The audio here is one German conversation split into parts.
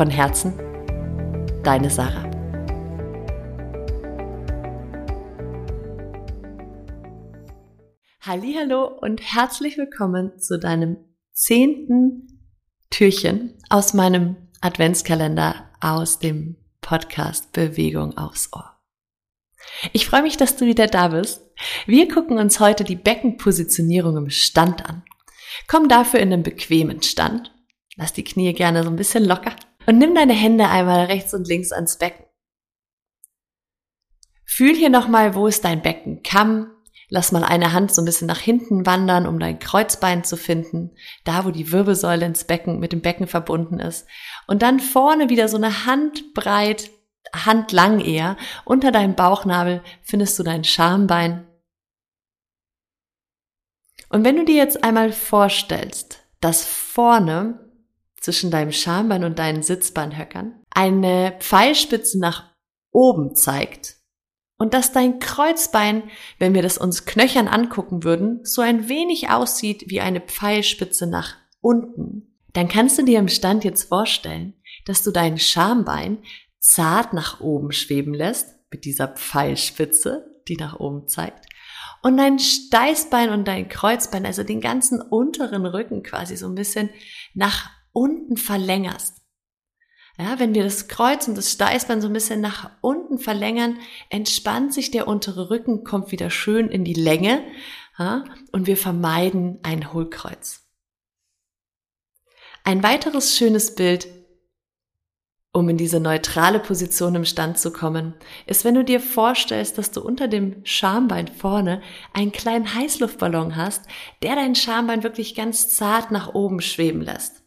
Von Herzen, deine Sarah. Hallo und herzlich willkommen zu deinem zehnten Türchen aus meinem Adventskalender aus dem Podcast Bewegung aufs Ohr. Ich freue mich, dass du wieder da bist. Wir gucken uns heute die Beckenpositionierung im Stand an. Komm dafür in einen bequemen Stand. Lass die Knie gerne so ein bisschen locker und nimm deine Hände einmal rechts und links ans Becken. Fühl hier nochmal, wo ist dein Beckenkamm. Lass mal eine Hand so ein bisschen nach hinten wandern, um dein Kreuzbein zu finden, da wo die Wirbelsäule ins Becken mit dem Becken verbunden ist. Und dann vorne wieder so eine Handbreit, handlang eher, unter deinem Bauchnabel findest du dein Schambein. Und wenn du dir jetzt einmal vorstellst, dass vorne zwischen deinem Schambein und deinen Sitzbeinhöckern eine Pfeilspitze nach oben zeigt und dass dein Kreuzbein, wenn wir das uns knöchern angucken würden, so ein wenig aussieht wie eine Pfeilspitze nach unten, dann kannst du dir im Stand jetzt vorstellen, dass du dein Schambein zart nach oben schweben lässt mit dieser Pfeilspitze, die nach oben zeigt und dein Steißbein und dein Kreuzbein, also den ganzen unteren Rücken quasi so ein bisschen nach unten verlängerst. Ja, wenn wir das Kreuz und das Steißbein so ein bisschen nach unten verlängern, entspannt sich der untere Rücken, kommt wieder schön in die Länge ja, und wir vermeiden ein Hohlkreuz. Ein weiteres schönes Bild um in diese neutrale Position im Stand zu kommen, ist, wenn du dir vorstellst, dass du unter dem Schambein vorne einen kleinen Heißluftballon hast, der dein Schambein wirklich ganz zart nach oben schweben lässt.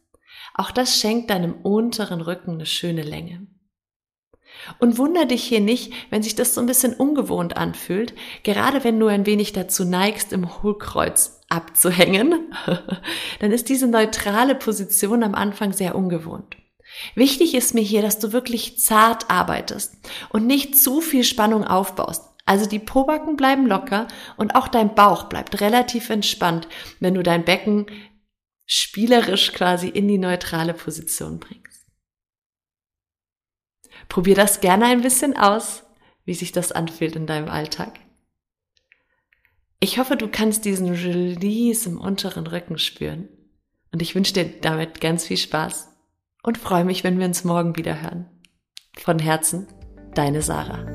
Auch das schenkt deinem unteren Rücken eine schöne Länge. Und wunder dich hier nicht, wenn sich das so ein bisschen ungewohnt anfühlt, gerade wenn du ein wenig dazu neigst, im Hohlkreuz abzuhängen, dann ist diese neutrale Position am Anfang sehr ungewohnt. Wichtig ist mir hier, dass du wirklich zart arbeitest und nicht zu viel Spannung aufbaust. Also die Pobacken bleiben locker und auch dein Bauch bleibt relativ entspannt, wenn du dein Becken spielerisch quasi in die neutrale Position bringst. Probier das gerne ein bisschen aus, wie sich das anfühlt in deinem Alltag. Ich hoffe, du kannst diesen Release im unteren Rücken spüren. Und ich wünsche dir damit ganz viel Spaß und freue mich, wenn wir uns morgen wieder hören. Von Herzen, deine Sarah.